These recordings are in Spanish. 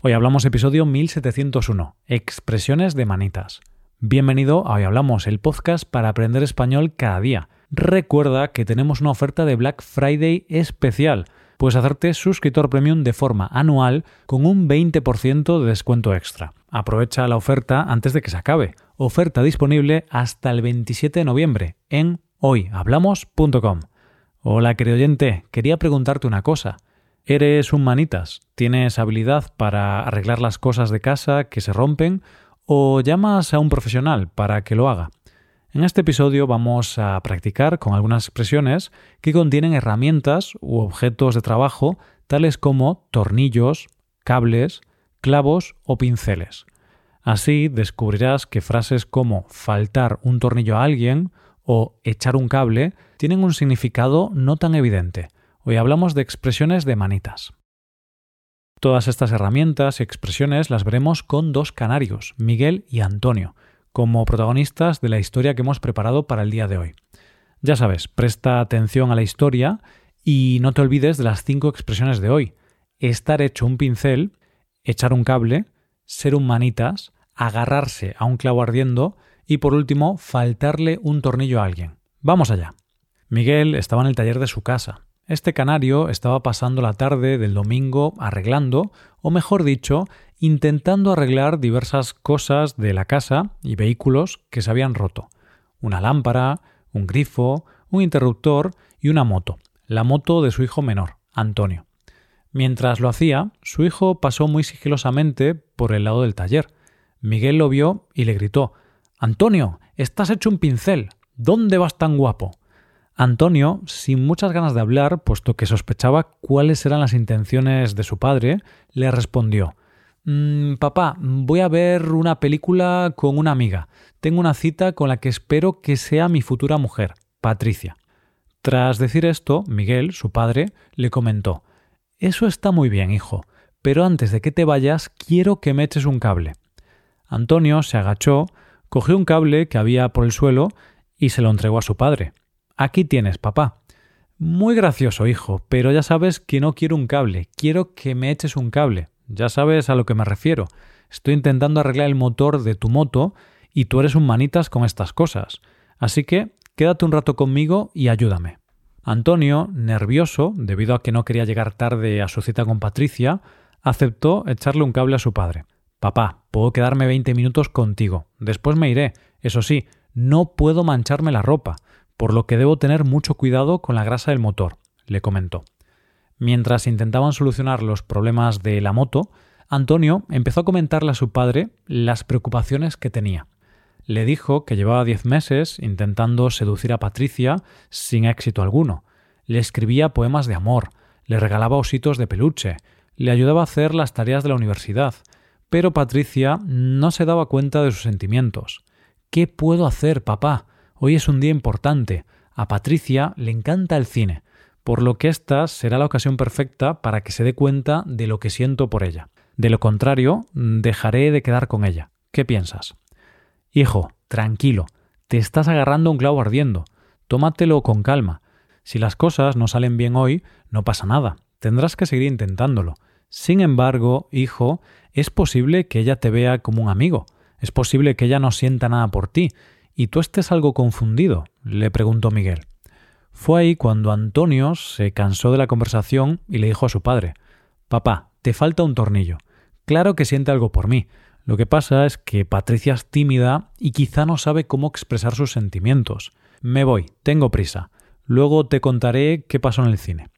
Hoy hablamos episodio 1701, expresiones de manitas. Bienvenido a Hoy Hablamos, el podcast para aprender español cada día. Recuerda que tenemos una oferta de Black Friday especial. Puedes hacerte suscriptor premium de forma anual con un 20% de descuento extra. Aprovecha la oferta antes de que se acabe. Oferta disponible hasta el 27 de noviembre en hoyhablamos.com. Hola querido oyente, quería preguntarte una cosa. ¿Eres un manitas? ¿Tienes habilidad para arreglar las cosas de casa que se rompen? ¿O llamas a un profesional para que lo haga? En este episodio vamos a practicar con algunas expresiones que contienen herramientas u objetos de trabajo tales como tornillos, cables, clavos o pinceles. Así descubrirás que frases como faltar un tornillo a alguien o echar un cable tienen un significado no tan evidente Hoy hablamos de expresiones de manitas. Todas estas herramientas y expresiones las veremos con dos canarios, Miguel y Antonio, como protagonistas de la historia que hemos preparado para el día de hoy. Ya sabes, presta atención a la historia y no te olvides de las cinco expresiones de hoy. Estar hecho un pincel, echar un cable, ser un manitas, agarrarse a un clavo ardiendo y por último, faltarle un tornillo a alguien. Vamos allá. Miguel estaba en el taller de su casa. Este canario estaba pasando la tarde del domingo arreglando, o mejor dicho, intentando arreglar diversas cosas de la casa y vehículos que se habían roto. Una lámpara, un grifo, un interruptor y una moto, la moto de su hijo menor, Antonio. Mientras lo hacía, su hijo pasó muy sigilosamente por el lado del taller. Miguel lo vio y le gritó Antonio, estás hecho un pincel. ¿Dónde vas tan guapo? Antonio, sin muchas ganas de hablar, puesto que sospechaba cuáles eran las intenciones de su padre, le respondió mm, Papá, voy a ver una película con una amiga. Tengo una cita con la que espero que sea mi futura mujer, Patricia. Tras decir esto, Miguel, su padre, le comentó Eso está muy bien, hijo, pero antes de que te vayas quiero que me eches un cable. Antonio se agachó, cogió un cable que había por el suelo y se lo entregó a su padre. Aquí tienes, papá. Muy gracioso, hijo, pero ya sabes que no quiero un cable, quiero que me eches un cable. Ya sabes a lo que me refiero. Estoy intentando arreglar el motor de tu moto y tú eres un manitas con estas cosas. Así que quédate un rato conmigo y ayúdame. Antonio, nervioso, debido a que no quería llegar tarde a su cita con Patricia, aceptó echarle un cable a su padre. Papá, puedo quedarme veinte minutos contigo. Después me iré. Eso sí, no puedo mancharme la ropa por lo que debo tener mucho cuidado con la grasa del motor, le comentó. Mientras intentaban solucionar los problemas de la moto, Antonio empezó a comentarle a su padre las preocupaciones que tenía. Le dijo que llevaba diez meses intentando seducir a Patricia sin éxito alguno. Le escribía poemas de amor, le regalaba ositos de peluche, le ayudaba a hacer las tareas de la universidad, pero Patricia no se daba cuenta de sus sentimientos. ¿Qué puedo hacer, papá? Hoy es un día importante. A Patricia le encanta el cine, por lo que esta será la ocasión perfecta para que se dé cuenta de lo que siento por ella. De lo contrario, dejaré de quedar con ella. ¿Qué piensas? Hijo, tranquilo, te estás agarrando un clavo ardiendo. Tómatelo con calma. Si las cosas no salen bien hoy, no pasa nada. Tendrás que seguir intentándolo. Sin embargo, hijo, es posible que ella te vea como un amigo. Es posible que ella no sienta nada por ti ¿Y tú estés algo confundido? le preguntó Miguel. Fue ahí cuando Antonio se cansó de la conversación y le dijo a su padre Papá, te falta un tornillo. Claro que siente algo por mí. Lo que pasa es que Patricia es tímida y quizá no sabe cómo expresar sus sentimientos. Me voy, tengo prisa. Luego te contaré qué pasó en el cine.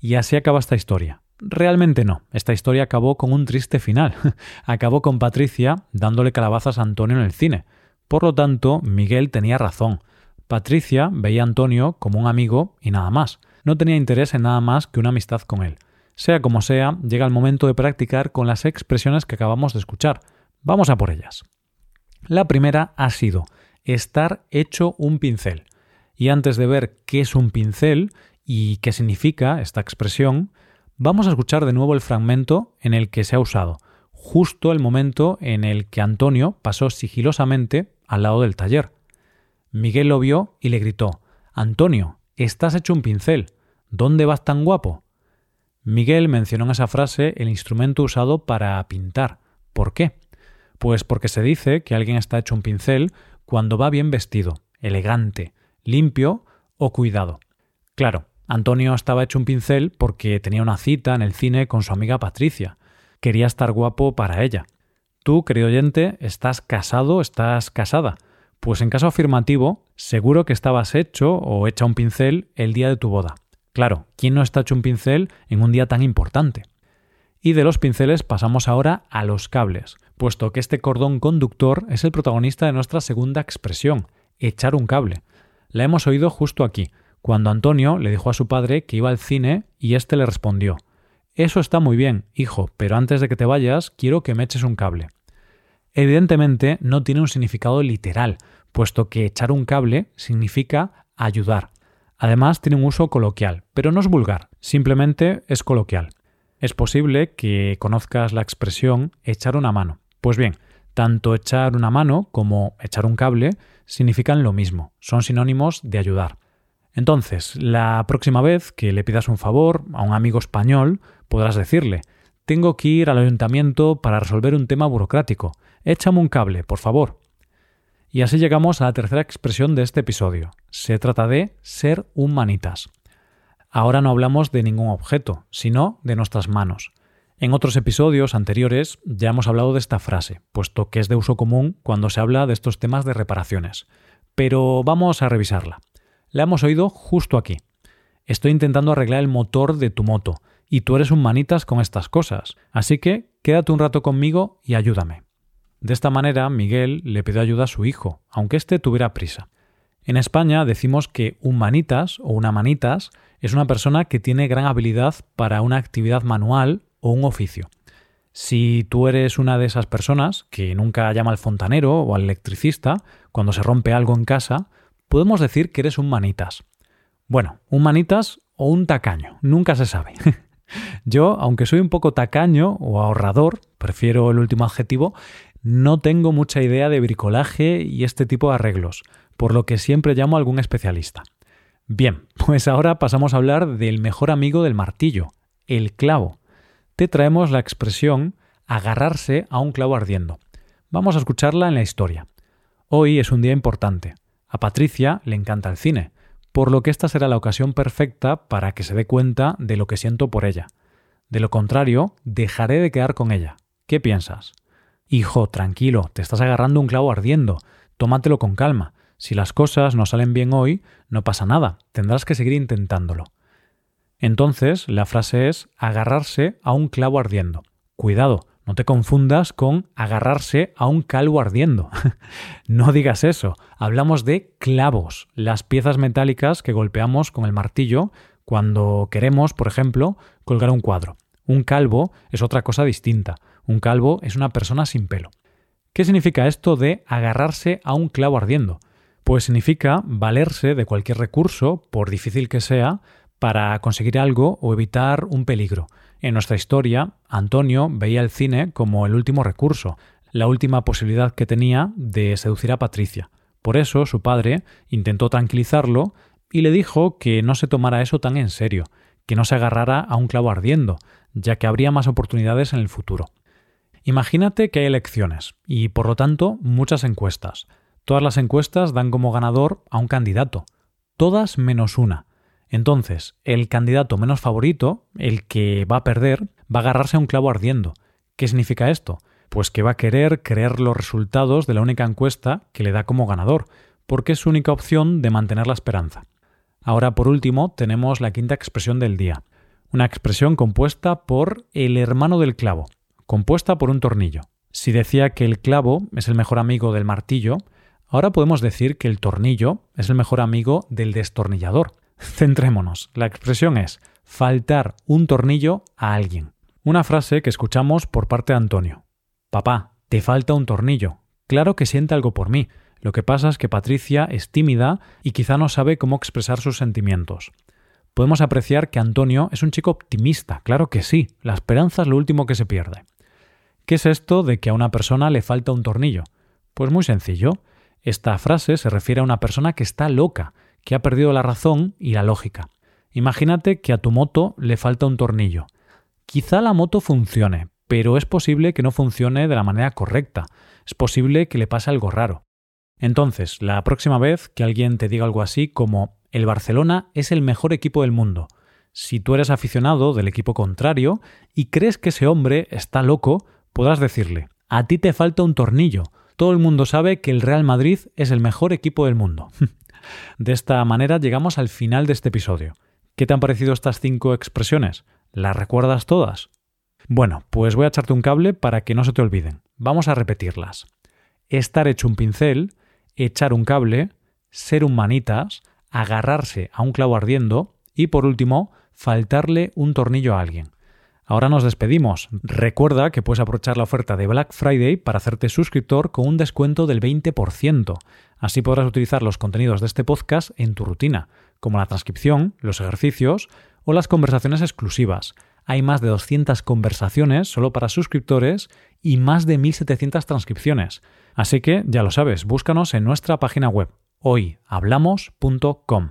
Y así acaba esta historia. Realmente no. Esta historia acabó con un triste final. acabó con Patricia dándole calabazas a Antonio en el cine. Por lo tanto, Miguel tenía razón. Patricia veía a Antonio como un amigo y nada más. No tenía interés en nada más que una amistad con él. Sea como sea, llega el momento de practicar con las expresiones que acabamos de escuchar. Vamos a por ellas. La primera ha sido estar hecho un pincel. Y antes de ver qué es un pincel y qué significa esta expresión, vamos a escuchar de nuevo el fragmento en el que se ha usado, justo el momento en el que Antonio pasó sigilosamente al lado del taller. Miguel lo vio y le gritó Antonio, estás hecho un pincel. ¿Dónde vas tan guapo? Miguel mencionó en esa frase el instrumento usado para pintar. ¿Por qué? Pues porque se dice que alguien está hecho un pincel cuando va bien vestido, elegante, limpio o cuidado. Claro, Antonio estaba hecho un pincel porque tenía una cita en el cine con su amiga Patricia. Quería estar guapo para ella. Tú, querido oyente, estás casado, estás casada. Pues en caso afirmativo, seguro que estabas hecho o hecha un pincel el día de tu boda. Claro, ¿quién no está hecho un pincel en un día tan importante? Y de los pinceles pasamos ahora a los cables, puesto que este cordón conductor es el protagonista de nuestra segunda expresión, echar un cable. La hemos oído justo aquí, cuando Antonio le dijo a su padre que iba al cine y éste le respondió Eso está muy bien, hijo, pero antes de que te vayas quiero que me eches un cable. Evidentemente no tiene un significado literal, puesto que echar un cable significa ayudar. Además tiene un uso coloquial, pero no es vulgar, simplemente es coloquial es posible que conozcas la expresión echar una mano. Pues bien, tanto echar una mano como echar un cable significan lo mismo, son sinónimos de ayudar. Entonces, la próxima vez que le pidas un favor a un amigo español, podrás decirle tengo que ir al ayuntamiento para resolver un tema burocrático. Échame un cable, por favor. Y así llegamos a la tercera expresión de este episodio. Se trata de ser un manitas. Ahora no hablamos de ningún objeto, sino de nuestras manos. En otros episodios anteriores ya hemos hablado de esta frase, puesto que es de uso común cuando se habla de estos temas de reparaciones. Pero vamos a revisarla. La hemos oído justo aquí. Estoy intentando arreglar el motor de tu moto, y tú eres un manitas con estas cosas, así que quédate un rato conmigo y ayúdame. De esta manera, Miguel le pidió ayuda a su hijo, aunque éste tuviera prisa. En España decimos que un manitas o una manitas es una persona que tiene gran habilidad para una actividad manual o un oficio. Si tú eres una de esas personas que nunca llama al fontanero o al electricista cuando se rompe algo en casa, podemos decir que eres un manitas. Bueno, un manitas o un tacaño, nunca se sabe. Yo, aunque soy un poco tacaño o ahorrador, prefiero el último adjetivo, no tengo mucha idea de bricolaje y este tipo de arreglos por lo que siempre llamo a algún especialista. Bien, pues ahora pasamos a hablar del mejor amigo del martillo, el clavo. Te traemos la expresión agarrarse a un clavo ardiendo. Vamos a escucharla en la historia. Hoy es un día importante. A Patricia le encanta el cine, por lo que esta será la ocasión perfecta para que se dé cuenta de lo que siento por ella. De lo contrario, dejaré de quedar con ella. ¿Qué piensas? Hijo, tranquilo, te estás agarrando un clavo ardiendo. Tómatelo con calma. Si las cosas no salen bien hoy, no pasa nada, tendrás que seguir intentándolo. Entonces, la frase es agarrarse a un clavo ardiendo. Cuidado, no te confundas con agarrarse a un calvo ardiendo. no digas eso, hablamos de clavos, las piezas metálicas que golpeamos con el martillo cuando queremos, por ejemplo, colgar un cuadro. Un calvo es otra cosa distinta. Un calvo es una persona sin pelo. ¿Qué significa esto de agarrarse a un clavo ardiendo? Pues significa valerse de cualquier recurso, por difícil que sea, para conseguir algo o evitar un peligro. En nuestra historia, Antonio veía el cine como el último recurso, la última posibilidad que tenía de seducir a Patricia. Por eso su padre intentó tranquilizarlo y le dijo que no se tomara eso tan en serio, que no se agarrara a un clavo ardiendo, ya que habría más oportunidades en el futuro. Imagínate que hay elecciones y, por lo tanto, muchas encuestas. Todas las encuestas dan como ganador a un candidato, todas menos una. Entonces, el candidato menos favorito, el que va a perder, va a agarrarse a un clavo ardiendo. ¿Qué significa esto? Pues que va a querer creer los resultados de la única encuesta que le da como ganador, porque es su única opción de mantener la esperanza. Ahora, por último, tenemos la quinta expresión del día, una expresión compuesta por el hermano del clavo, compuesta por un tornillo. Si decía que el clavo es el mejor amigo del martillo, Ahora podemos decir que el tornillo es el mejor amigo del destornillador. Centrémonos. La expresión es faltar un tornillo a alguien. Una frase que escuchamos por parte de Antonio. Papá, te falta un tornillo. Claro que siente algo por mí. Lo que pasa es que Patricia es tímida y quizá no sabe cómo expresar sus sentimientos. Podemos apreciar que Antonio es un chico optimista, claro que sí, la esperanza es lo último que se pierde. ¿Qué es esto de que a una persona le falta un tornillo? Pues muy sencillo, esta frase se refiere a una persona que está loca, que ha perdido la razón y la lógica. Imagínate que a tu moto le falta un tornillo. Quizá la moto funcione, pero es posible que no funcione de la manera correcta. Es posible que le pase algo raro. Entonces, la próxima vez que alguien te diga algo así como el Barcelona es el mejor equipo del mundo, si tú eres aficionado del equipo contrario y crees que ese hombre está loco, podrás decirle, a ti te falta un tornillo. Todo el mundo sabe que el Real Madrid es el mejor equipo del mundo. de esta manera llegamos al final de este episodio. ¿Qué te han parecido estas cinco expresiones? ¿Las recuerdas todas? Bueno, pues voy a echarte un cable para que no se te olviden. Vamos a repetirlas. Estar hecho un pincel, echar un cable, ser un manitas, agarrarse a un clavo ardiendo y por último, faltarle un tornillo a alguien. Ahora nos despedimos. Recuerda que puedes aprovechar la oferta de Black Friday para hacerte suscriptor con un descuento del 20%. Así podrás utilizar los contenidos de este podcast en tu rutina, como la transcripción, los ejercicios o las conversaciones exclusivas. Hay más de 200 conversaciones solo para suscriptores y más de 1700 transcripciones. Así que ya lo sabes, búscanos en nuestra página web hoyhablamos.com.